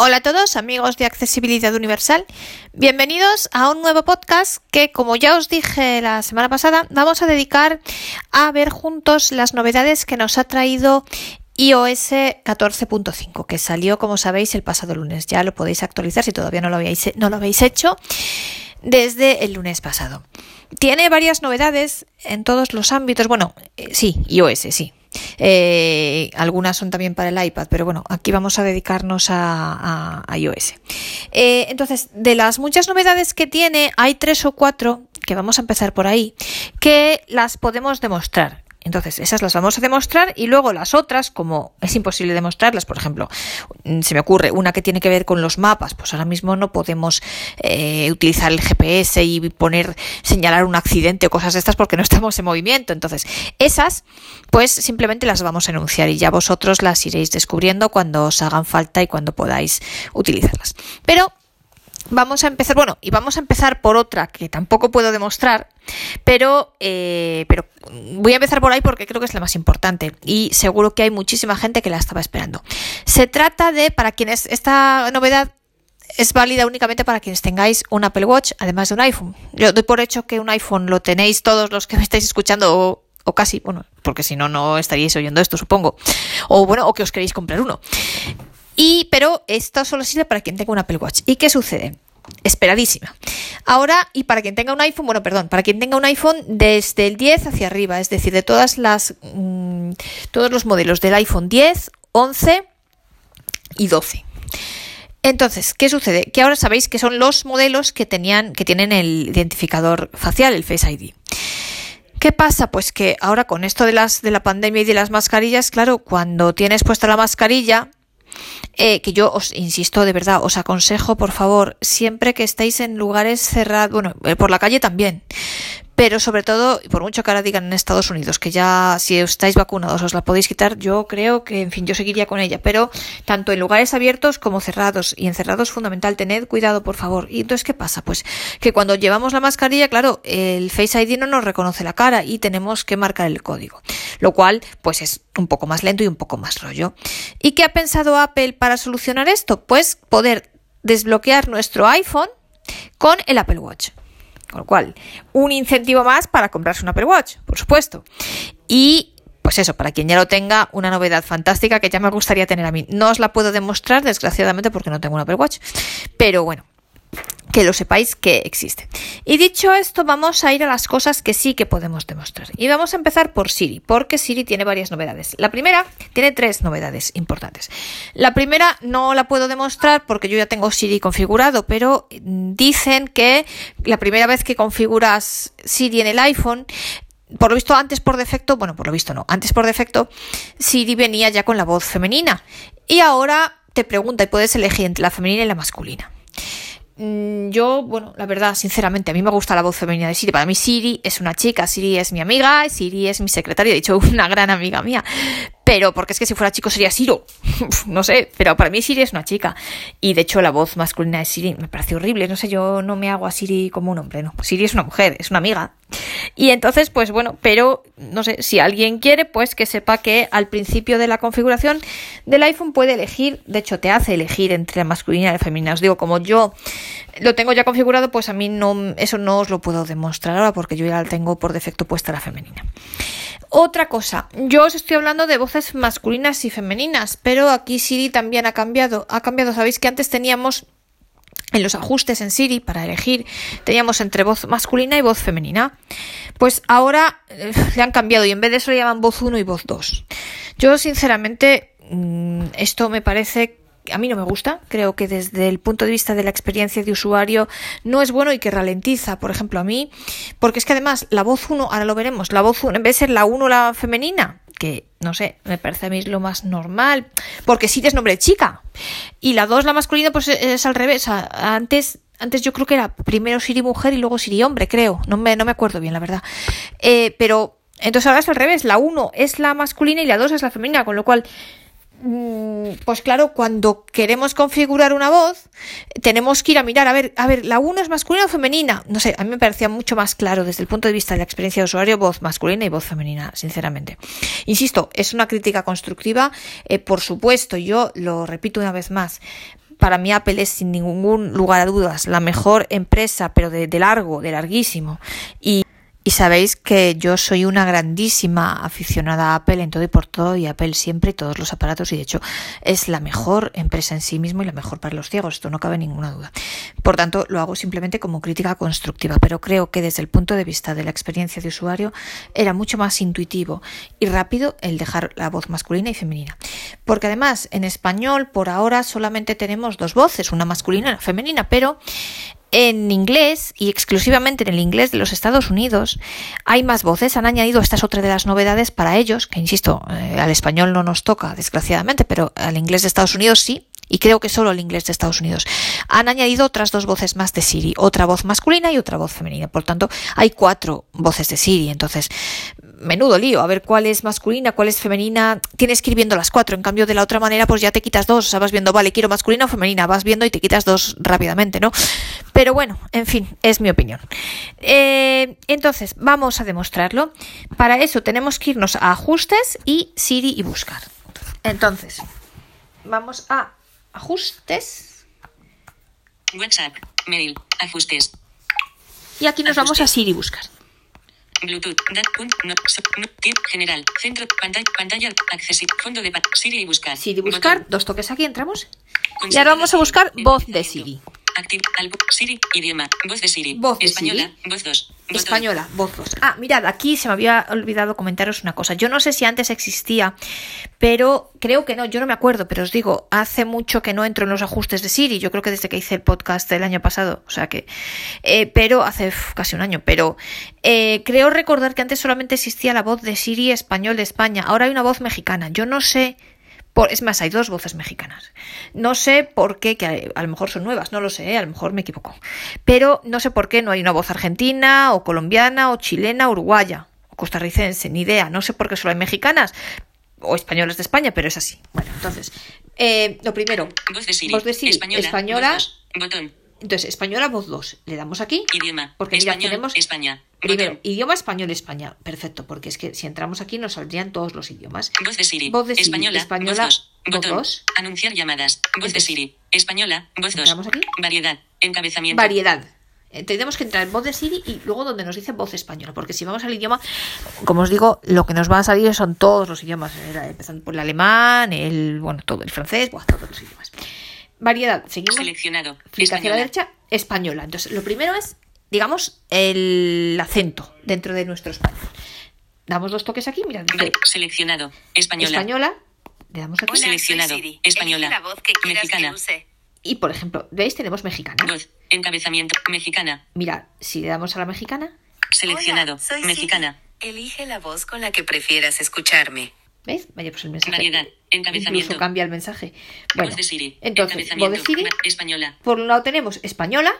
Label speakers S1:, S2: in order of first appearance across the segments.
S1: Hola a todos amigos de Accesibilidad Universal, bienvenidos a un nuevo podcast que como ya os dije la semana pasada vamos a dedicar a ver juntos las novedades que nos ha traído iOS 14.5 que salió como sabéis el pasado lunes, ya lo podéis actualizar si todavía no lo habéis, no lo habéis hecho desde el lunes pasado. Tiene varias novedades en todos los ámbitos, bueno, eh, sí, iOS, sí, eh, algunas son también para el iPad, pero bueno, aquí vamos a dedicarnos a, iOS. Eh, entonces, de las muchas novedades que tiene, hay tres o cuatro, que vamos a empezar por ahí, que las podemos demostrar. Entonces, esas las vamos a demostrar y luego las otras, como es imposible demostrarlas, por ejemplo, mm, se me ocurre una que tiene que ver con los mapas, pues ahora mismo no podemos eh, utilizar el GPS y poner, señalar un accidente o cosas de estas porque no estamos en movimiento. Entonces, esas, pues simplemente las vamos a enunciar y ya vosotros las iréis descubriendo cuando os hagan falta y cuando podáis utilizarlas. Pero Vamos a empezar, bueno, y vamos a empezar por otra que tampoco puedo demostrar, pero, eh, pero voy a empezar por ahí porque creo que es la más importante y seguro que hay muchísima gente que la estaba esperando. Se trata de, para quienes esta novedad es válida únicamente para quienes tengáis un Apple Watch, además de un iPhone. Yo doy por hecho que un iPhone lo tenéis todos los que me estáis escuchando o, o casi, bueno, porque si no, no estaríais oyendo esto, supongo. O bueno, o que os queréis comprar uno. Y, pero esto solo sirve para quien tenga un Apple Watch. ¿Y qué sucede? Esperadísima. Ahora, y para quien tenga un iPhone, bueno, perdón, para quien tenga un iPhone desde el 10 hacia arriba, es decir, de todas las, mm, todos los modelos del iPhone 10, 11 y 12. Entonces, ¿qué sucede? Que ahora sabéis que son los modelos que tenían, que tienen el identificador facial, el Face ID. ¿Qué pasa? Pues que ahora con esto de las de la pandemia y de las mascarillas, claro, cuando tienes puesta la mascarilla, eh, que yo os insisto de verdad, os aconsejo por favor, siempre que estéis en lugares cerrados, bueno, eh, por la calle también, pero sobre todo, por mucho que ahora digan en Estados Unidos que ya si estáis vacunados os la podéis quitar, yo creo que, en fin, yo seguiría con ella. Pero tanto en lugares abiertos como cerrados y encerrados fundamental, tened cuidado, por favor. Y entonces, ¿qué pasa? Pues que cuando llevamos la mascarilla, claro, el Face ID no nos reconoce la cara y tenemos que marcar el código. Lo cual, pues es un poco más lento y un poco más rollo. ¿Y qué ha pensado Apple para solucionar esto? Pues poder desbloquear nuestro iPhone con el Apple Watch. Con lo cual, un incentivo más para comprarse un Apple Watch, por supuesto. Y pues eso, para quien ya lo tenga, una novedad fantástica que ya me gustaría tener a mí. No os la puedo demostrar, desgraciadamente, porque no tengo un Apple Watch. Pero bueno, que lo sepáis que existe. Y dicho esto, vamos a ir a las cosas que sí que podemos demostrar. Y vamos a empezar por Siri, porque Siri tiene varias novedades. La primera tiene tres novedades importantes. La primera no la puedo demostrar porque yo ya tengo Siri configurado, pero dicen que la primera vez que configuras Siri en el iPhone, por lo visto antes por defecto, bueno, por lo visto no, antes por defecto Siri venía ya con la voz femenina y ahora te pregunta y puedes elegir entre la femenina y la masculina. Mm, yo, bueno, la verdad, sinceramente, a mí me gusta la voz femenina de Siri. Para mí Siri es una chica, Siri es mi amiga, Siri es mi secretaria, de hecho, una gran amiga mía. Pero, porque es que si fuera chico sería Siro. no sé, pero para mí Siri es una chica. Y de hecho la voz masculina de Siri me parece horrible. No sé, yo no me hago a Siri como un hombre, no. Siri es una mujer, es una amiga. Y entonces, pues bueno, pero no sé, si alguien quiere, pues que sepa que al principio de la configuración del iPhone puede elegir, de hecho te hace elegir entre la masculina y la femenina. Os digo, como yo lo tengo ya configurado, pues a mí no, eso no os lo puedo demostrar ahora porque yo ya la tengo por defecto puesta la femenina. Otra cosa, yo os estoy hablando de voces masculinas y femeninas, pero aquí Siri también ha cambiado. Ha cambiado, sabéis que antes teníamos en los ajustes en Siri para elegir teníamos entre voz masculina y voz femenina. Pues ahora eh, le han cambiado y en vez de eso le llaman voz 1 y voz 2. Yo sinceramente mm, esto me parece a mí no me gusta. Creo que desde el punto de vista de la experiencia de usuario no es bueno y que ralentiza, por ejemplo, a mí. Porque es que además la voz 1, ahora lo veremos, la voz 1, en vez de ser la 1 la femenina, que no sé, me parece a mí lo más normal, porque sí es nombre chica. Y la 2, la masculina, pues es al revés. Antes antes yo creo que era primero Siri mujer y luego Siri hombre, creo. No me, no me acuerdo bien, la verdad. Eh, pero entonces ahora es al revés. La 1 es la masculina y la 2 es la femenina, con lo cual pues claro, cuando queremos configurar una voz, tenemos que ir a mirar, a ver, a ver, la 1 es masculina o femenina. No sé, a mí me parecía mucho más claro desde el punto de vista de la experiencia de usuario, voz masculina y voz femenina, sinceramente. Insisto, es una crítica constructiva, eh, por supuesto, yo lo repito una vez más. para mí Apple es sin ningún lugar a dudas la mejor empresa, pero de, de largo, de larguísimo. Y y sabéis que yo soy una grandísima aficionada a Apple en todo y por todo y Apple siempre y todos los aparatos y de hecho es la mejor empresa en sí mismo y la mejor para los ciegos, esto no cabe ninguna duda. Por tanto, lo hago simplemente como crítica constructiva, pero creo que desde el punto de vista de la experiencia de usuario era mucho más intuitivo y rápido el dejar la voz masculina y femenina. Porque además en español por ahora solamente tenemos dos voces, una masculina y una femenina, pero en inglés y exclusivamente en el inglés de los Estados Unidos hay más voces. Han añadido, esta es otra de las novedades para ellos, que insisto, eh, al español no nos toca, desgraciadamente, pero al inglés de Estados Unidos sí. Y creo que solo el inglés de Estados Unidos. Han añadido otras dos voces más de Siri, otra voz masculina y otra voz femenina. Por tanto, hay cuatro voces de Siri. Entonces, menudo lío, a ver cuál es masculina, cuál es femenina, tienes que ir viendo las cuatro, en cambio de la otra manera pues ya te quitas dos, o sea, vas viendo, vale, quiero masculina o femenina, vas viendo y te quitas dos rápidamente, ¿no? Pero bueno, en fin, es mi opinión. Eh, entonces, vamos a demostrarlo. Para eso tenemos que irnos a ajustes y Siri y buscar. Entonces, vamos a ajustes.
S2: WhatsApp, mail, ajustes.
S1: Y aquí nos vamos a Siri buscar.
S2: Bluetooth, dat, punt, no, so, no, tip, general, centro, pantalla, pantalla, accesible, fondo de Siri y buscar.
S1: Siri buscar,
S2: Botón.
S1: dos toques aquí, entramos. Y ahora vamos a buscar voz de Siri.
S2: Activ, al, Siri, idioma, voz de Siri.
S1: Voz de
S2: Española,
S1: Siri.
S2: voz 2.
S1: Española, voz 2. Ah, mirad, aquí se me había olvidado comentaros una cosa. Yo no sé si antes existía, pero creo que no, yo no me acuerdo, pero os digo, hace mucho que no entro en los ajustes de Siri. Yo creo que desde que hice el podcast del año pasado, o sea que, eh, pero hace uf, casi un año, pero eh, creo recordar que antes solamente existía la voz de Siri español de España. Ahora hay una voz mexicana. Yo no sé. Por, es más, hay dos voces mexicanas. No sé por qué, que a, a lo mejor son nuevas, no lo sé, ¿eh? a lo mejor me equivoco. Pero no sé por qué no hay una voz argentina, o colombiana, o chilena, uruguaya, o costarricense, ni idea. No sé por qué solo hay mexicanas o españolas de España, pero es así. Bueno, entonces, eh, lo primero,
S2: Voz de Siri.
S1: Voz de Siri,
S2: Española.
S1: española.
S2: voz dos. Botón.
S1: entonces, española voz 2. Le damos aquí.
S2: Idioma.
S1: Porque mira,
S2: Español,
S1: tenemos
S2: España.
S1: Primero,
S2: Botón.
S1: idioma español, España. Perfecto, porque es que si entramos aquí nos saldrían todos los idiomas.
S2: Voz de Siri.
S1: Voz de Siri.
S2: Española.
S1: Española,
S2: Voz 2.
S1: voz dos.
S2: Anunciar llamadas. Voz de Siri. Española. Voz 2.
S1: entramos aquí.
S2: Variedad. Encabezamiento.
S1: Variedad. Eh, Tenemos que entrar en voz de Siri y luego donde nos dice voz española, porque si vamos al idioma, como os digo, lo que nos va a salir son todos los idiomas, era empezando por el alemán, el, bueno, todo, el francés, buah, todos los idiomas. Variedad, seguimos.
S2: Seleccionado.
S1: Clic hacia la derecha, española. Entonces, lo primero es, digamos, el acento dentro de nuestro español. Damos dos toques aquí, mirad,
S2: Seleccionado. Española.
S1: española, le damos aquí.
S2: Hola. Seleccionado. Española.
S3: La voz que quieras
S2: Mexicana.
S3: que use.
S1: Y, por ejemplo, ¿veis? Tenemos mexicana.
S2: Voz. Encabezamiento. Mexicana.
S1: Mirad, si le damos a la mexicana,
S2: Seleccionado.
S3: Hola, soy
S2: Mexicana.
S3: Siri. Elige la voz con la que prefieras escucharme.
S1: ¿veis? Vaya, pues el mensaje.
S2: Variedad. Encabezamiento.
S1: Incluso cambia el mensaje. Bueno,
S2: voz de Siri.
S1: entonces, voz de
S2: Encabezamiento.
S1: Siri,
S2: Española.
S1: por un lado tenemos española,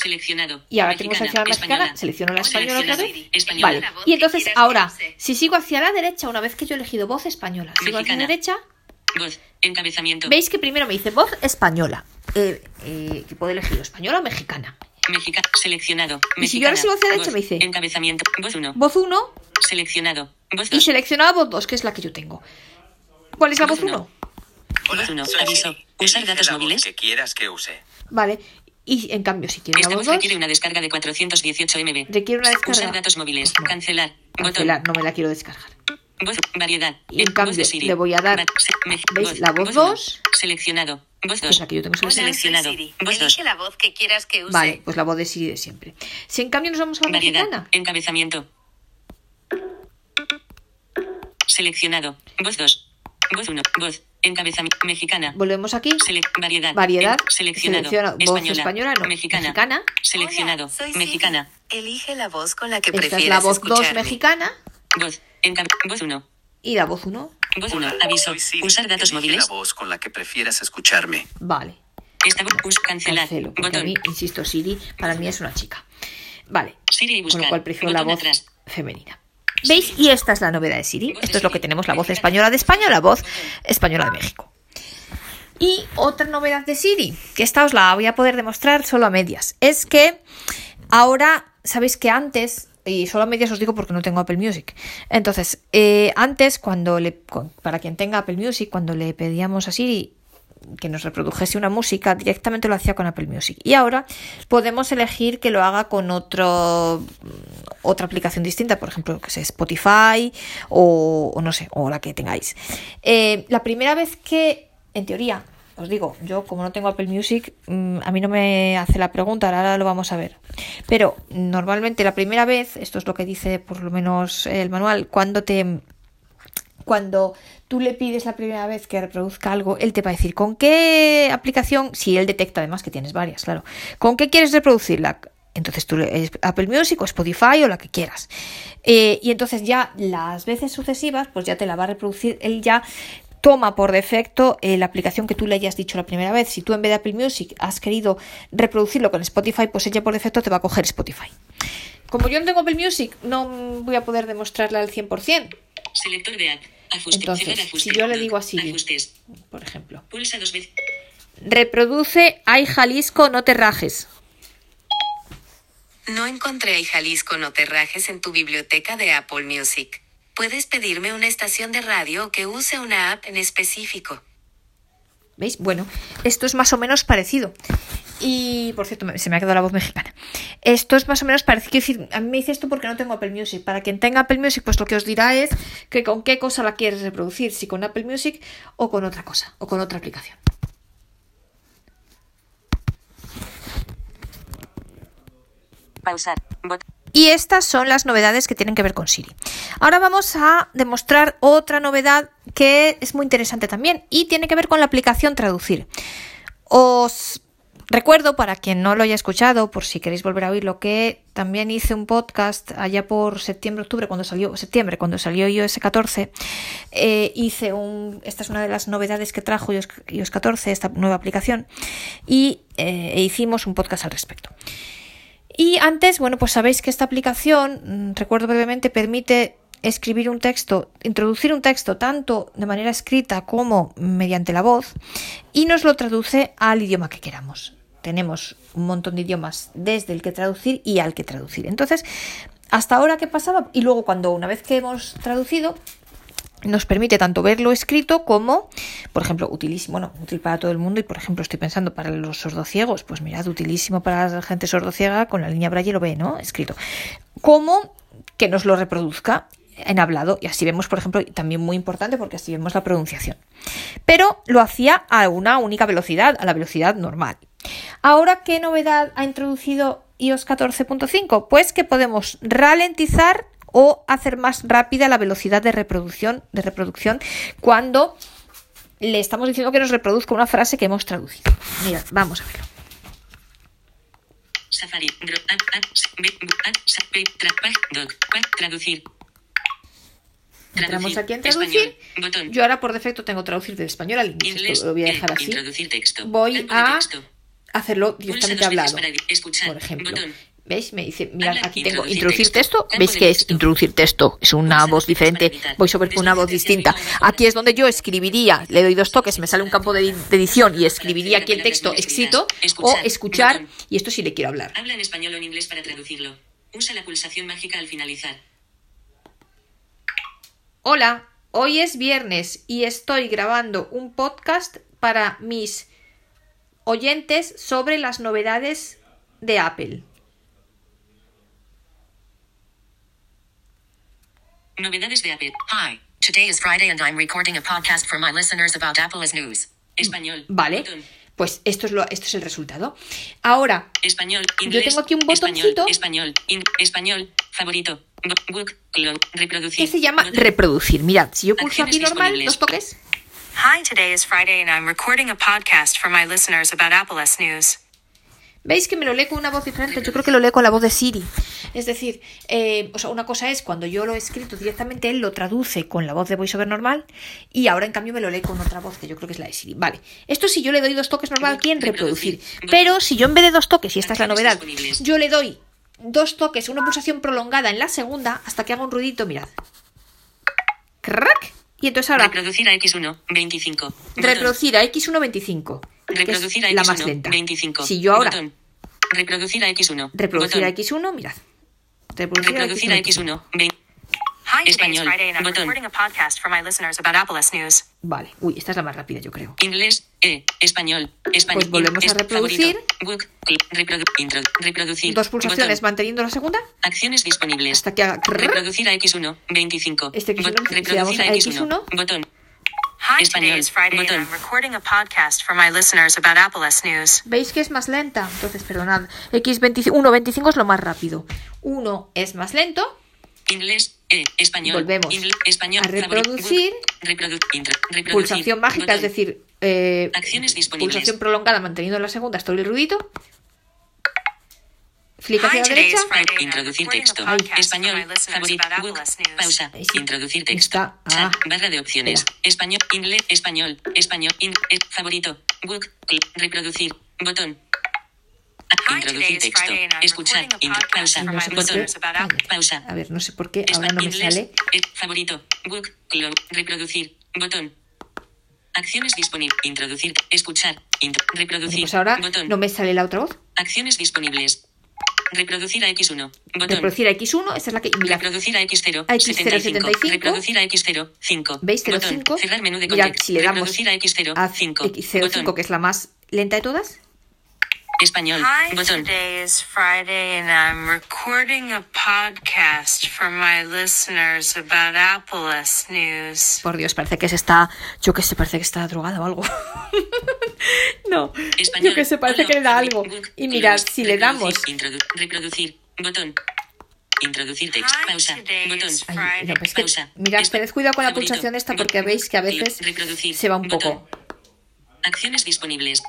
S2: Seleccionado.
S1: y ahora tenemos hacia la mexicana,
S2: Española.
S1: selecciono la española otra vez.
S2: Española.
S1: Vale,
S3: voz
S1: y entonces ahora, si sigo hacia la derecha, una vez que yo he elegido voz española, sigo hacia la
S2: Mexicana.
S1: derecha,
S2: Voz. Encabezamiento.
S1: veis que primero me dice voz española, eh, eh, que puedo elegir española o mexicana.
S2: Mexicana. Seleccionado.
S1: Y si yo ahora
S2: Mexicana.
S1: sigo hacia la
S2: Voz.
S1: derecha, me dice-
S2: Encabezamiento. Voz 1.
S1: Voz 1
S2: Seleccionado. Voz
S1: y
S2: 2.
S1: seleccionada voz 2, que es la que yo tengo. ¿Cuál es la voz
S2: Voz
S1: 1?
S2: Voz 1.
S4: soy
S2: Aviso. Usar datos
S4: voz
S2: móviles.
S4: que quieras que use.
S1: Vale, y en cambio, si quiero
S2: Esta
S1: la
S2: voz
S1: voz 2,
S2: requiere una descarga de 418 MB.
S1: requiere una descarga.
S2: Usar datos móviles.
S1: Pues no.
S2: Cancelar.
S1: Cancelar, no me la quiero descargar.
S2: Voz. Variedad.
S1: Y en cambio, le voy a dar- ¿Veis? La voz
S2: uno.
S1: 2.
S2: Seleccionado. Voz
S1: Que es
S2: 2.
S1: la que yo tengo
S2: Seleccionado.
S3: Siri.
S2: Voz dos.
S3: Elige la voz que quieras que use.
S1: Vale, pues la voz de Siri de siempre. Si en cambio nos vamos a la
S2: Variedad.
S1: mexicana,
S2: Encabezamiento. Seleccionado. Voz 2. Voz 1. Voz. Encabezamiento. Mexicana.
S1: volvemos aquí.
S2: Sele- variedad.
S1: Variedad.
S2: En- seleccionado.
S1: Selecciona voz
S2: española.
S1: española, no.
S2: Mexicana.
S1: Mexicana.
S2: Seleccionado.
S3: Hola, soy Siri.
S2: Mexicana.
S3: Elige la voz con la que
S1: Esta
S3: prefieras
S1: es la voz 2
S3: escucharme.
S1: mexicana
S2: Voz. Voz 1.
S1: y la voz 1.
S2: Voz 1.
S4: Hola,
S2: Aviso.
S4: Siri.
S2: Usar datos
S4: Elige
S2: móviles.
S4: la voz con la que prefieras escucharme.
S1: Vale,
S2: Esta voz. Cancelar.
S1: cancelo. A mí, insisto, Siri para mí es una chica. Vale,
S2: Siri y
S1: con
S2: buscar.
S1: lo cual prefiero la voz
S2: atrás.
S1: femenina. ¿Veis? Y esta es la novedad de Siri. Esto es lo que tenemos, la voz española de España, la voz española de México. Y otra novedad de Siri, que esta os la voy a poder demostrar solo a medias, es que ahora, sabéis que antes, y solo a medias os digo porque no tengo Apple Music, entonces, eh, antes cuando le, para quien tenga Apple Music, cuando le pedíamos a Siri que nos reprodujese una música, directamente lo hacía con Apple Music. Y ahora podemos elegir que lo haga con otro, otra aplicación distinta, por ejemplo, que sea Spotify o, o no sé, o la que tengáis. Eh, la primera vez que, en teoría, os digo, yo como no tengo Apple Music, mm, a mí no me hace la pregunta, ahora lo vamos a ver. Pero normalmente la primera vez, esto es lo que dice por lo menos el manual, cuando te cuando tú le pides la primera vez que reproduzca algo, él te va a decir con qué aplicación, si él detecta además que tienes varias, claro, con qué quieres reproducirla. Entonces tú le- Apple Music o Spotify o la que quieras. Eh, y entonces ya las veces sucesivas, pues ya te la va a reproducir. Él ya toma por defecto eh, la aplicación que tú le hayas dicho la primera vez. Si tú en vez de Apple Music has querido reproducirlo con Spotify, pues ella por defecto te va a coger Spotify. Como yo no tengo Apple Music, no voy a poder demostrarla al 100%.
S5: Selector de.
S1: Entonces, si yo le digo a Siri.
S5: Ajustes.
S1: Por ejemplo. Reproduce Ay Jalisco, no te rajes.
S3: No encontré a Jalisco No Te Rajes en tu biblioteca de Apple Music. Puedes pedirme una estación de radio que use una app en específico.
S1: ¿Veis? Bueno, esto es más o menos parecido. Y, por cierto, se me ha quedado la voz mexicana. Esto es más o menos parecido. Decir, a mí me dice esto porque no tengo Apple Music. Para quien tenga Apple Music, pues lo que os dirá es que con qué cosa la quieres reproducir. Si con Apple Music o con otra cosa, o con otra aplicación.
S5: Pausar.
S1: Y estas son las novedades que tienen que ver con Siri. Ahora vamos a demostrar otra novedad que es muy interesante también y tiene que ver con la aplicación Traducir. Os recuerdo, para quien no lo haya escuchado, por si queréis volver a oírlo, que también hice un podcast allá por septiembre, octubre, cuando salió, septiembre, cuando salió iOS 14. eh, hice un, esta es una de las novedades que trajo iOS, iOS 14, esta nueva aplicación, y eh, e hicimos un podcast al respecto. Y antes, bueno, pues sabéis que esta aplicación, mm, recuerdo brevemente, permite escribir un texto, introducir un texto tanto de manera escrita como mediante la voz y nos lo traduce al idioma que queramos. Tenemos un montón de idiomas desde el que traducir y al que traducir. Entonces, hasta ahora, ¿qué pasaba? Y luego, cuando una vez que hemos traducido, nos permite tanto verlo escrito como, por ejemplo, utilísimo, bueno, útil para todo el mundo y, por ejemplo, estoy pensando para los sordociegos, pues mirad, utilísimo para la gente sordociega, con la línea braille lo ve, ¿no? Escrito. Como que nos lo reproduzca en hablado y así vemos, por ejemplo, también muy importante porque así vemos la pronunciación. Pero lo hacía a una única velocidad, a la velocidad normal. Ahora, ¿qué novedad ha introducido iOS 14.5? Pues que podemos ralentizar o hacer más rápida la velocidad de reproducción, de reproducción cuando le estamos diciendo que nos reproduzca una frase que hemos traducido. Mirad, vamos a verlo.
S5: Safari. Traducir.
S1: Entramos aquí en traducir.
S5: Español.
S1: Yo ahora por defecto tengo traducir del español al inglés.
S5: Inglés.
S1: Esto lo voy a
S5: eh,
S1: dejar así.
S5: Texto.
S1: Voy a
S5: texto.
S1: hacerlo directamente hablado.
S5: escuchar.
S1: Por ejemplo.
S5: Botón.
S1: ¿Veis? Me dice,
S5: Habla,
S1: aquí tengo
S5: introducir texto.
S1: ¿Veis que es introducir texto? Es una voz diferente. Voy sobre una voz distinta. Aquí es donde yo escribiría, le doy dos toques, me sale un campo de, edición y escribiría aquí el texto escrito o
S5: Escuchar.
S1: Y esto sí le quiero hablar.
S5: Habla en español o en inglés para traducirlo. Usa la pulsación mágica al finalizar.
S1: Hola, hoy es viernes y estoy grabando un podcast para mis oyentes sobre las novedades de Apple.
S5: Novedades de Apple.
S2: Hi, today is Friday and I'm recording a podcast for my listeners about Apple as news.
S5: Español.
S1: Vale, pues esto es, lo, esto es el resultado. Ahora,
S5: Español. Inglés.
S1: tengo aquí un
S5: Español.
S1: botoncito.
S5: Español. in- español. Favorito. Book. Reproducir.
S1: que se llama reproducir. Mirad, si yo pulso aquí normal, dos toques,
S3: Hi, today is Friday and I'm recording a podcast for my listeners about Apple as News.
S1: ¿Veis que me lo lee con una voz diferente? Yo creo que lo lee con la voz de Siri. Es decir, eh, o sea, una cosa es cuando yo lo he escrito directamente, él lo traduce con la voz de VoiceOver normal y ahora en cambio me lo lee con otra voz que yo creo que es la de Siri. Vale, esto si yo le doy dos toques normal aquí en reproducir. Pero si yo en vez de dos toques, y esta es la novedad, yo le doy dos toques, una pulsación prolongada en la segunda hasta que haga un ruidito, mirad. Crack. Y entonces ahora
S5: Reproducir a X1. 25. Botón.
S1: reproducir a X125, que
S5: Reproducir a
S1: es
S5: X1.
S1: la más lenta.
S5: 25.
S1: Si yo ahora
S5: Botón. Reproducir a X1.
S1: reproducir a
S5: Botón.
S1: X1, mirad. Reproducir,
S5: Reproducir a
S1: a X1.
S5: X1. 20.
S2: Español.
S5: Friday and I'm
S2: Botón.
S5: recording a podcast for my listeners about Apple S News.
S1: Vale. Uy, esta es la más rápida, yo creo.
S2: Inglés. E. Español. Español.
S1: Pues volvemos a reproducir.
S2: Book. Reprodu- intro- reproducir.
S1: Dos pulsaciones
S2: Botón.
S1: manteniendo la segunda.
S2: Acciones disponibles.
S1: Hasta que haga.
S2: Reproducir a X1. 25.
S1: Este X1,
S2: Bot- Reproducir a
S1: a
S2: X1.
S1: X1.
S2: Botón.
S5: Hi,
S2: Español.
S5: today is Friday
S2: Botón.
S5: and I'm recording a podcast for my listeners about Apple S News.
S1: ¿Veis que es más lenta? Entonces, perdonad. X1, 25 es lo más rápido. 1 es más lento.
S2: Inglés. E. Español.
S1: Volvemos
S2: Ingle- español.
S1: a reproducir.
S2: Reprodu-.
S1: Pulsación mágica, es decir, eh,
S2: Acciones disponibles.
S1: pulsación prolongada manteniendo la segunda hasta oír el ruidito. Flick hacia
S5: Hi,
S1: la
S5: today
S1: derecha.
S2: Introducir texto. Español. Favorito. Pausa. Introducir texto.
S1: Está-
S2: Chat.
S1: ah.
S2: Barra de opciones. Español. Inglés. Español. Español. In, eh, favorito. Book. Reproducir. Botón. Introducir texto. Escuchar. Pausa.
S1: Cállate.
S2: Pausa.
S1: A ver, no sé por qué ahora no me sale.
S2: favorito. Book. Reproducir. Botón. Acciones disponibles. Introducir. Escuchar. Reproducir.
S1: pues ahora
S2: Botón.
S1: no me sale la otra voz.
S2: Acciones disponibles. Reproducir a X1. Botón.
S1: Reproducir a X1, esta es la que. Mira,
S2: Reproducir a X0.
S1: A X0, 75.
S2: Reproducir a X0. 5.
S1: ¿veis?
S2: Botón.
S1: 05.
S2: Cerrar menú de contexto.
S1: si le damos
S2: Reproducir a X0.
S1: a
S2: 5.
S1: X05, que es la más lenta de todas.
S2: Español.
S5: Hi,
S2: Botón.
S5: today is Friday and I'm recording a podcast for my listeners about Apple S News.
S1: Por Dios, parece que se está. Yo que sé, parece que está drogada o algo. no,
S2: Español.
S1: yo que sé, parece
S2: Hola,
S1: que le da algo. Y mirad, si le damos.
S2: reproducir. Botón. Introducir texto. Pausa. Botón.
S1: Ay, no, pues que,
S2: Pausa.
S1: mirad,
S2: Espa-
S1: tened cuidado con la pulsación esta porque
S2: Botón.
S1: veis que a veces se va un
S2: Botón.
S1: poco.
S2: Acciones disponibles.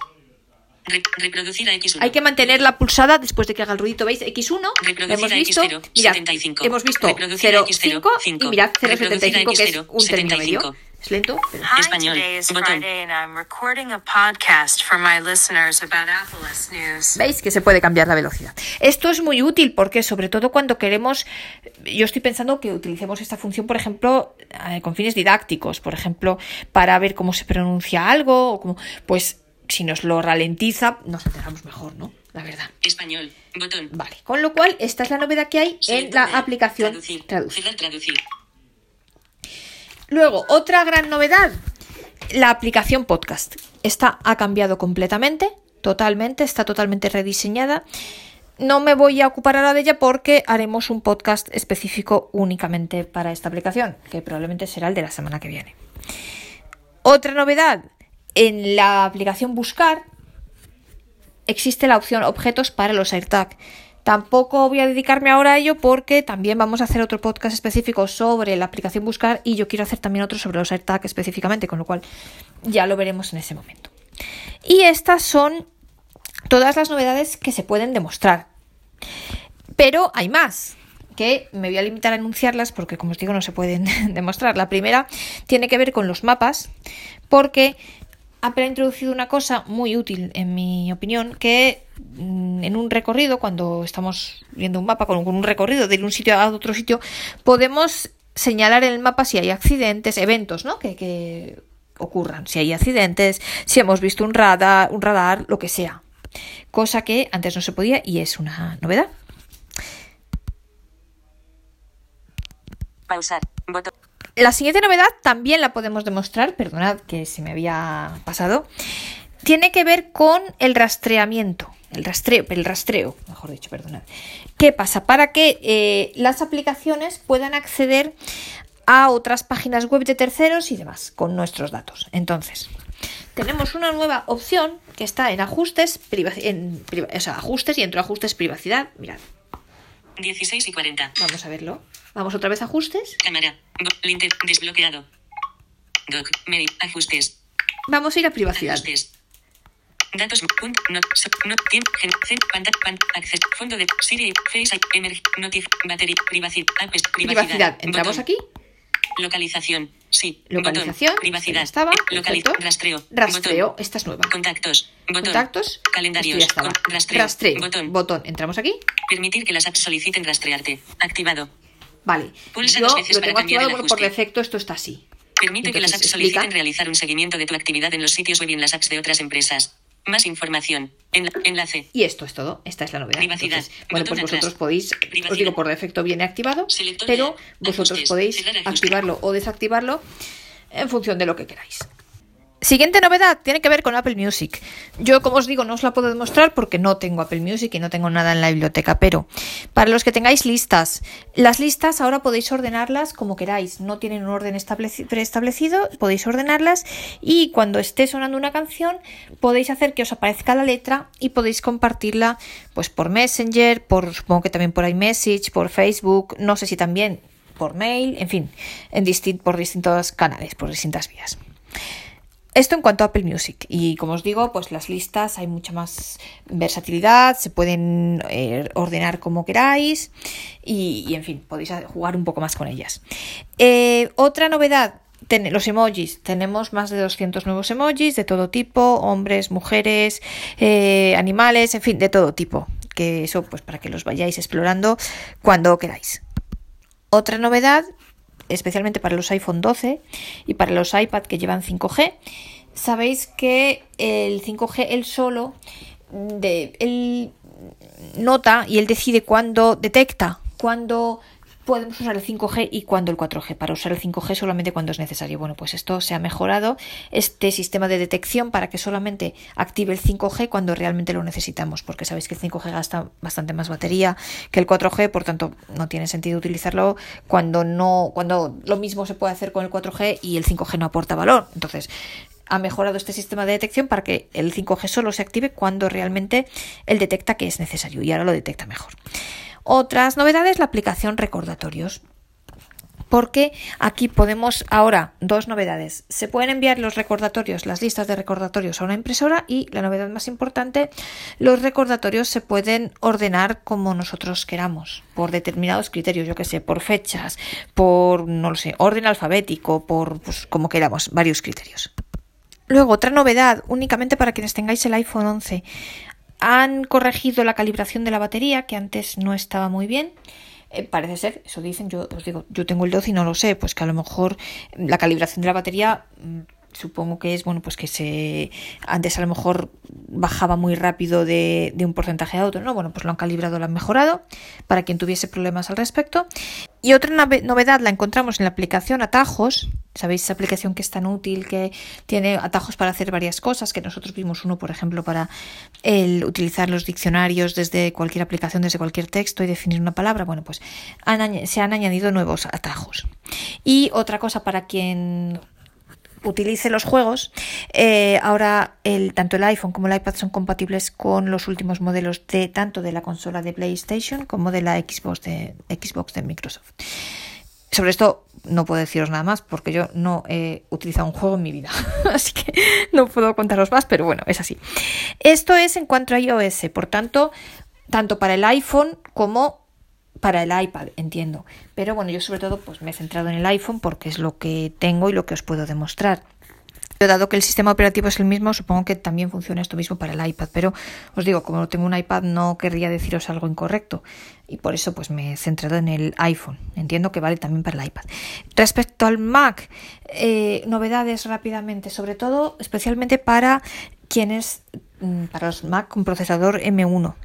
S2: Re- reproducir a X1.
S1: Hay que mantenerla pulsada después de que haga el ruidito. ¿Veis? X1,
S2: Reproducir
S1: hemos
S2: a
S1: visto,
S2: X0,
S1: mirad,
S2: 75.
S1: hemos visto
S2: Reproducir a X0,
S1: 0,5 y
S2: 5.
S1: mirad
S2: Reproducir a
S1: 0,75 que es
S2: X0,
S1: un término medio.
S2: 75.
S1: Es lento, pero...
S5: Hi,
S2: Español.
S5: today is
S2: Botón.
S5: Friday and I'm recording a podcast for my listeners about Apple S News.
S1: ¿Veis que se puede cambiar la velocidad? Esto es muy útil porque sobre todo cuando queremos, yo estoy pensando que utilicemos esta función, por ejemplo, eh, con fines didácticos, por ejemplo, para ver cómo se pronuncia algo, o cómo, pues si nos lo ralentiza, nos enteramos mejor, ¿no? La verdad.
S2: Español. Botón.
S1: Vale, con lo cual esta es la novedad que hay en la aplicación
S2: Traducir.
S1: Traducir.
S2: Traducir.
S1: Luego, otra gran novedad, la aplicación podcast. Esta ha cambiado completamente, totalmente, está totalmente rediseñada. No me voy a ocupar ahora de ella porque haremos un podcast específico únicamente para esta aplicación, que probablemente será el de la semana que viene. Otra novedad, en la aplicación Buscar existe la opción objetos para los AirTag. Tampoco voy a dedicarme ahora a ello porque también vamos a hacer otro podcast específico sobre la aplicación Buscar y yo quiero hacer también otro sobre los AirTag específicamente, con lo cual ya lo veremos en ese momento. Y estas son todas las novedades que se pueden demostrar. Pero hay más, que me voy a limitar a enunciarlas porque, como os digo, no se pueden demostrar. La primera tiene que ver con los mapas, porque Apple ha introducido una cosa muy útil, en mi opinión, que mm, en un recorrido, cuando estamos viendo un mapa con un recorrido de un sitio a otro sitio, podemos señalar en el mapa si hay accidentes, eventos, ¿no? Que, que ocurran, si hay accidentes, si hemos visto un radar, un radar, lo que sea. Cosa que antes no se podía y es una novedad.
S2: Pausar. Botón.
S1: La siguiente novedad también la podemos demostrar, perdonad que se me había pasado, tiene que ver con el rastreamiento, el rastreo, el rastreo, mejor dicho, perdonad. ¿Qué pasa? Para que eh, las aplicaciones puedan acceder a otras páginas web de terceros y demás con nuestros datos. Entonces, tenemos una nueva opción que está en ajustes, en o sea, ajustes y entre ajustes privacidad. Mirad,
S2: 16 y 40.
S1: vamos a verlo. Vamos otra vez a ajustes.
S2: Cámara. Linter. Desbloqueado. Doc. Mail. Ajustes.
S1: Vamos a ir a privacidad.
S2: Ajustes. Datos. Punt. Not. Not. Tiempo. Gen. Pantalla. Pan. Access. Fondo de. Siri. Face. Emerg. Notif. Batería. Privacidad. Apps. Privacidad.
S1: Privacidad. Entramos
S2: Botón.
S1: aquí.
S2: Localización. Sí.
S1: Localización.
S2: Botón. Privacidad.
S1: Estaba.
S2: Eh, localiz-
S1: perfecto.
S2: Rastreo.
S1: Rastreo.
S2: Botón.
S1: Esta es nueva.
S2: Contactos. Botón.
S1: Contactos.
S2: Calendarios.
S1: Esto ya estaba.
S2: Con- Rastreo.
S1: Rastreo.
S2: Botón.
S1: Botón. Entramos aquí.
S2: Permitir que las apps soliciten rastrearte. Activado.
S1: Vale.
S2: Pulsa
S1: Yo
S2: dos veces
S1: lo
S2: para
S1: tengo
S2: cambiar
S1: activado porque por defecto esto está así.
S2: Permite que las apps soliciten realizar un seguimiento de tu actividad en los sitios web y en las apps de otras empresas. Más información. Enla- enlace.
S1: Y esto es todo, esta es la novedad.
S2: Privacidad.
S1: Entonces, bueno, pues
S2: atrás.
S1: vosotros podéis, os
S2: Privacidad.
S1: digo, por defecto viene activado,
S2: Selector
S1: pero vosotros
S2: Ajustes.
S1: podéis activarlo o desactivarlo en función de lo que queráis. Siguiente novedad tiene que ver con Apple Music. Yo, como os digo, no os la puedo demostrar porque no tengo Apple Music y no tengo nada en la biblioteca, pero para los que tengáis listas, las listas ahora podéis ordenarlas como queráis. No tienen un orden estableci- preestablecido, podéis ordenarlas y cuando esté sonando una canción podéis hacer que os aparezca la letra y podéis compartirla pues por Messenger, por supongo que también por iMessage, por Facebook, no sé si también por mail, en fin, en por distintos canales, por distintas vías. Esto en cuanto a Apple Music. Y como os digo, pues las listas hay mucha más versatilidad, se pueden eh, ordenar como queráis y, en fin, podéis jugar un poco más con ellas. Eh, otra novedad, los emojis. Tenemos más de 200 nuevos emojis de todo tipo, hombres, mujeres, eh, animales, en fin, de todo tipo. Que eso, pues para que los vayáis explorando cuando queráis. Otra novedad especialmente para los iPhone 12 y para los iPad que llevan 5G, sabéis que el 5G él solo de, él nota y él decide cuándo detecta, cuándo podemos usar el 5G y cuándo el 4G. Para usar el 5G solamente cuando es necesario. Bueno, pues esto se ha mejorado, este sistema de detección para que solamente active el 5G cuando realmente lo necesitamos, porque sabéis que el 5G gasta bastante más batería que el 4G, por tanto no tiene sentido utilizarlo cuando no, cuando lo mismo se puede hacer con el 4G y el 5G no aporta valor. Entonces, ha mejorado este sistema de detección para que el 5G solo se active cuando realmente él detecta que es necesario y ahora lo detecta mejor. Otras novedades, la aplicación recordatorios. Porque aquí podemos, ahora, dos novedades. Se pueden enviar los recordatorios, las listas de recordatorios a una impresora y la novedad más importante, los recordatorios se pueden ordenar como nosotros queramos, por determinados criterios, yo que sé, por fechas, por, no lo sé, orden alfabético, por, pues, como queramos, varios criterios. Luego, otra novedad, únicamente para quienes tengáis el iPhone 11. Han corregido la calibración de la batería, que antes no estaba muy bien. Eh, parece ser, eso dicen, yo os digo, yo tengo el 12 y no lo sé, pues que a lo mejor la calibración de la batería mm, supongo que es, bueno, pues que se antes a lo mejor bajaba muy rápido de, un porcentaje a otro, ¿no? Bueno, pues lo han calibrado, lo han mejorado para quien tuviese problemas al respecto. Y otra nove- novedad la encontramos en la aplicación Atajos. ¿Sabéis esa aplicación que es tan útil, que tiene atajos para hacer varias cosas? Que nosotros vimos uno, por ejemplo, para el utilizar los diccionarios desde cualquier aplicación, desde cualquier texto y definir una palabra. Bueno, pues se han añadido nuevos atajos. Y otra cosa para quien utilice los juegos, eh, ahora el, tanto el iPhone como el iPad son compatibles con los últimos modelos de tanto de la consola de PlayStation como de la Xbox de, Xbox de Microsoft. Sobre esto no puedo deciros nada más porque yo no he utilizado un juego en mi vida, así que no puedo contaros más, pero bueno, es así. Esto es en cuanto a iOS, por tanto, tanto para el iPhone como para el iPad, entiendo. Pero bueno, yo sobre todo pues me he centrado en el iPhone porque es lo que tengo y lo que os puedo demostrar. Pero dado que el sistema operativo es el mismo, supongo que también funciona esto mismo para el iPad. Pero os digo, como tengo un iPad, no querría deciros algo incorrecto. Y por eso pues me he centrado en el iPhone. Entiendo que vale también para el iPad. Respecto al Mac, eh, novedades rápidamente, sobre todo, especialmente para quienes mm, para los Mac con procesador M1.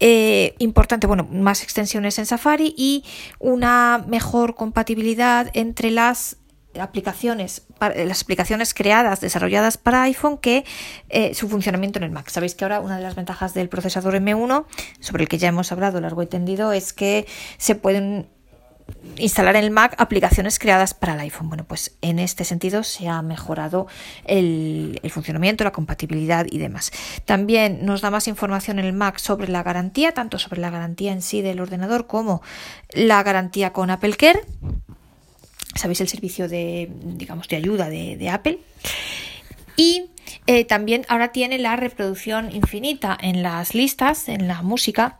S1: Eh, importante, bueno, más extensiones en Safari y una mejor compatibilidad entre las aplicaciones, las aplicaciones creadas, desarrolladas para iPhone, que eh, su funcionamiento en el Mac. Sabéis que ahora una de las ventajas del procesador M1, sobre el que ya hemos hablado largo y tendido, es que se pueden instalar en el Mac aplicaciones creadas para el iPhone. Bueno, pues en este sentido se ha mejorado el, funcionamiento, la compatibilidad y demás. También nos da más información en el Mac sobre la garantía, tanto sobre la garantía en sí del ordenador como la garantía con Apple Care. Sabéis el servicio de, digamos, de ayuda de, de Apple. Y eh, también ahora tiene la reproducción infinita en las listas, en la música.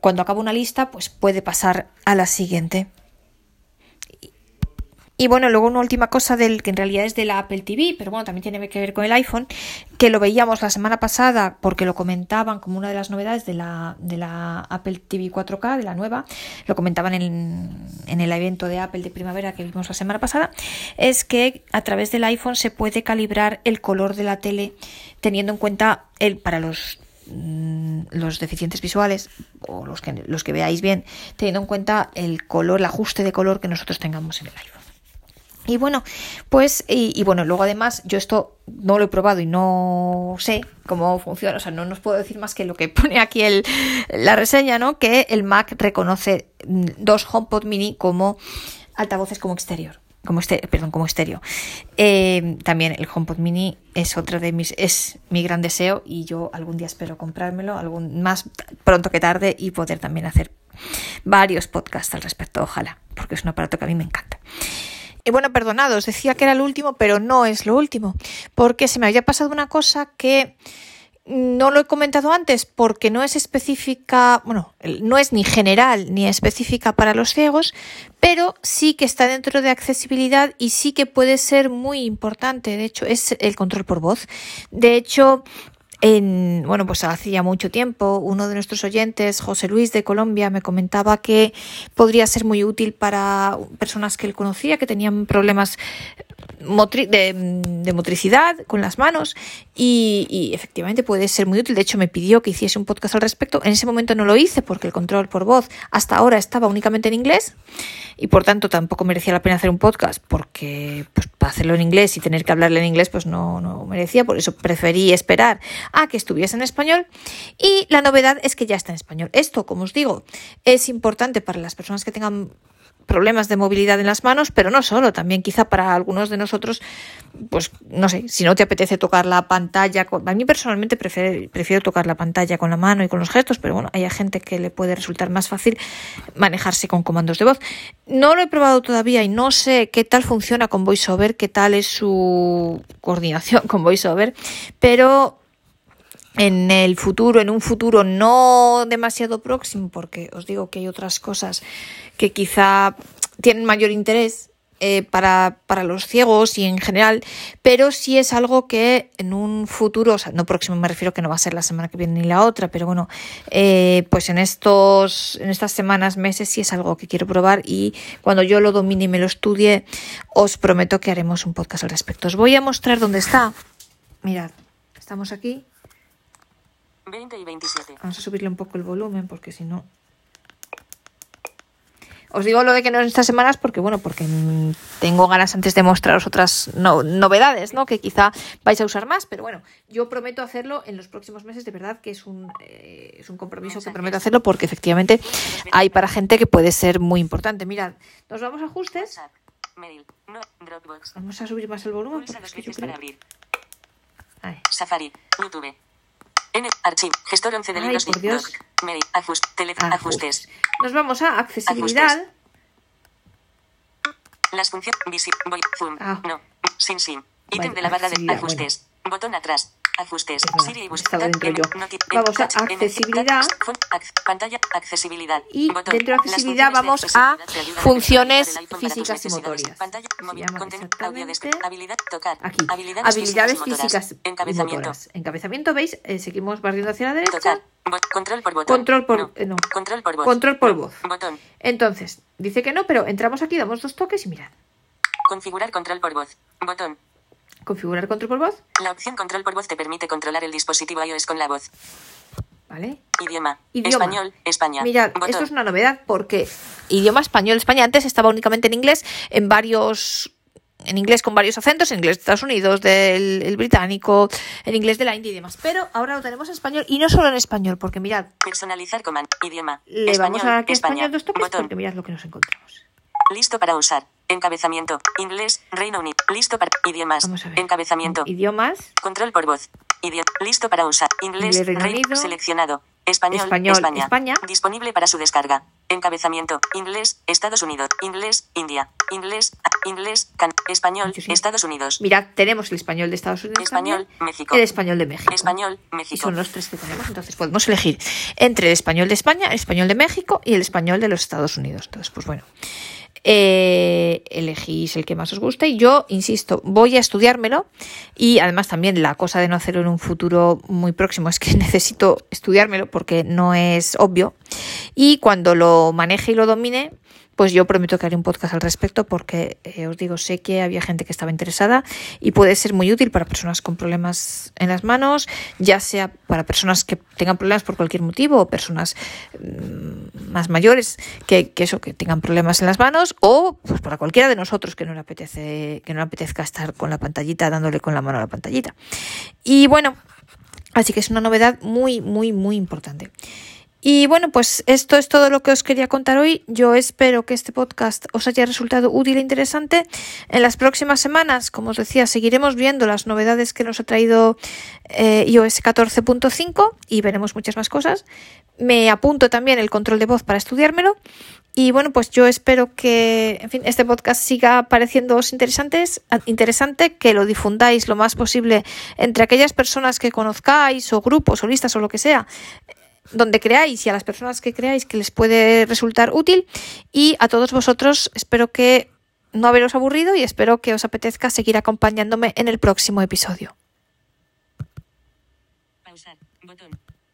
S1: Cuando acaba una lista, pues puede pasar a la siguiente. Y bueno, luego una última cosa del que en realidad es de la Apple TV, pero bueno, también tiene que ver con el iPhone, que lo veíamos la semana pasada porque lo comentaban como una de las novedades de la, de la Apple TV 4K, de la nueva, lo comentaban en, en el evento de Apple de primavera que vimos la semana pasada, es que a través del iPhone se puede calibrar el color de la tele teniendo en cuenta el para los mm, los deficientes visuales o los que, los que veáis bien, teniendo en cuenta el color, el ajuste de color que nosotros tengamos en el iPhone. Y bueno, pues, y, y, bueno, luego además, yo esto no lo he probado y no sé cómo funciona, o sea, no nos puedo decir más que lo que pone aquí el, la reseña, ¿no? Que el Mac reconoce dos HomePod mini como altavoces como exterior. Como este, perdón, como estéreo. Eh, también el HomePod Mini es otro de mis, es mi gran deseo y yo algún día espero comprármelo, algún más pronto que tarde y poder también hacer varios podcasts al respecto, ojalá, porque es un aparato que a mí me encanta. Y bueno, perdonad, os decía que era el último, pero no es lo último, porque se me había pasado una cosa que no lo he comentado antes porque no es específica, bueno, no es ni general ni específica para los ciegos, pero sí que está dentro de accesibilidad y sí que puede ser muy importante. De hecho, es el control por voz. De hecho, en, bueno, pues hacía mucho tiempo, uno de nuestros oyentes, José Luis de Colombia, me comentaba que podría ser muy útil para personas que él conocía, que tenían problemas de, motricidad con las manos y, y, efectivamente puede ser muy útil. De hecho, me pidió que hiciese un podcast al respecto. En ese momento no lo hice porque el control por voz hasta ahora estaba únicamente en inglés y por tanto tampoco merecía la pena hacer un podcast porque pues, para hacerlo en inglés y tener que hablarle en inglés pues no, no merecía. Por eso preferí esperar a que estuviese en español y la novedad es que ya está en español. Esto, como os digo, es importante para las personas que tengan problemas de movilidad en las manos, pero no solo, también quizá para algunos de nosotros, pues no sé, si no te apetece tocar la pantalla, con... a mí personalmente prefiero, prefiero tocar la pantalla con la mano y con los gestos, pero bueno, hay gente que le puede resultar más fácil manejarse con comandos de voz. No lo he probado todavía y no sé qué tal funciona con VoiceOver, qué tal es su coordinación con VoiceOver, pero en el futuro, en un futuro no demasiado próximo, porque os digo que hay otras cosas que quizá tienen mayor interés eh, para, para, los ciegos y en general, pero sí es algo que en un futuro, o sea, no próximo me refiero que no va a ser la semana que viene ni la otra, pero bueno, eh, pues en estos, en estas semanas, meses sí es algo que quiero probar y cuando yo lo domine y me lo estudie, os prometo que haremos un podcast al respecto. Os voy a mostrar dónde está. Mirad, estamos aquí.
S2: 20 y 27.
S1: Vamos a subirle un poco el volumen porque si no... Os digo lo de que no en estas semanas porque, bueno, porque tengo ganas antes de mostraros otras no, novedades, ¿no? Que quizá vais a usar más, pero bueno, yo prometo hacerlo en los próximos meses, de verdad que es un, eh, es un compromiso que prometo hacerlo porque efectivamente hay para gente que puede ser muy importante. Mirad, nos vamos a ajustes. Vamos a subir más el volumen. Porque es que yo creo...
S2: Safari, YouTube. N, archivo, gestor 11 de libros,
S1: Ay, por Dios.
S2: ajust, teléfono, ajustes.
S1: Nos vamos a accesibilidad.
S2: Ajustes. Las funciones, visi, voy, zoom,
S1: Ah.
S2: no, sin sim, ítem
S1: Vale,
S2: de la barra de ajustes, botón atrás, ajustes, Siri
S1: Vamos a accesibilidad.
S2: pantalla, accesibilidad,
S1: Y dentro de accesibilidad vamos a funciones físicas y motorias. Aquí.
S2: habilidades, físicas, y motoras, encabezamiento,
S1: ¿veis? Eh, seguimos barriendo hacia la derecha.
S2: control por botón,
S1: Control por-
S2: no.
S1: eh, no.
S2: control por voz,
S1: Control por voz.
S2: botón,
S1: Entonces, dice que no, pero entramos aquí, damos dos toques y mirad.
S2: configurar control por voz, botón,
S1: Configurar control por voz,
S2: La opción control por voz te permite controlar el dispositivo iOS con la voz.
S1: ¿vale?
S2: Idioma.
S1: Idioma.
S2: Español. España.
S1: Mirad,
S2: Botón.
S1: esto es una novedad porque idioma español España antes estaba únicamente en inglés, en varios en inglés con varios acentos, en inglés de Estados Unidos, del el británico, en inglés de la India y demás. Pero ahora lo tenemos en español y no solo en español, porque mirad,
S2: Personalizar command. Idioma.
S1: le
S2: español.
S1: vamos a dar aquí
S2: España.
S1: español dos toques porque mirad lo que nos encontramos.
S2: Listo para usar. Encabezamiento. Inglés. Reino Unido. Listo para idiomas. Encabezamiento.
S1: Idiomas,
S2: Control por voz. Idioma. Listo para usar. Inglés.
S1: Reino
S2: Reino-
S1: Unido.
S2: Seleccionado. Español.
S1: Español,
S2: España.
S1: España.
S2: Disponible para su descarga. Encabezamiento. Inglés. Estados Unidos. Inglés. India. Inglés. Inglés. Can- español.
S1: Sí.
S2: Estados Unidos.
S1: mirad, tenemos el español de Estados Unidos
S2: Español.
S1: también,
S2: México.
S1: el español de México.
S2: Español.
S1: Y
S2: México.
S1: son los tres que tenemos, entonces podemos elegir entre el español de España, el español de México y el español de los Estados Unidos. Entonces, pues bueno, eh, elegís el que más os guste. Y yo, insisto, voy a estudiármelo y además también la cosa de no hacerlo en un futuro muy próximo es que necesito estudiármelo porque no es obvio. Y cuando lo maneje y lo domine, pues yo prometo que haré un podcast al respecto porque eh, os digo, sé que había gente que estaba interesada y puede ser muy útil para personas con problemas en las manos, ya sea para personas que tengan problemas por cualquier motivo o personas mm, más mayores que, eso, que tengan problemas en las manos o pues para cualquiera de nosotros que no le apetece, que no le apetezca estar con la pantallita, dándole con la mano a la pantallita. Y bueno, así que es una novedad muy, muy, muy importante. Y bueno, pues esto es todo lo que os quería contar hoy. Yo espero que este podcast os haya resultado útil e interesante. En las próximas semanas, como os decía, seguiremos viendo las novedades que nos ha traído eh, iOS 14.5 y veremos muchas más cosas. Me apunto también el control de voz para estudiármelo. Y bueno, pues yo espero que, en fin, este podcast siga pareciéndoos interesantes, interesante, que lo difundáis lo más posible entre aquellas personas que conozcáis, o grupos, o listas, o lo que sea, donde creáis y a las personas que creáis que les puede resultar útil. Y a todos vosotros espero que no haberos aburrido y espero que os apetezca seguir acompañándome en el próximo episodio.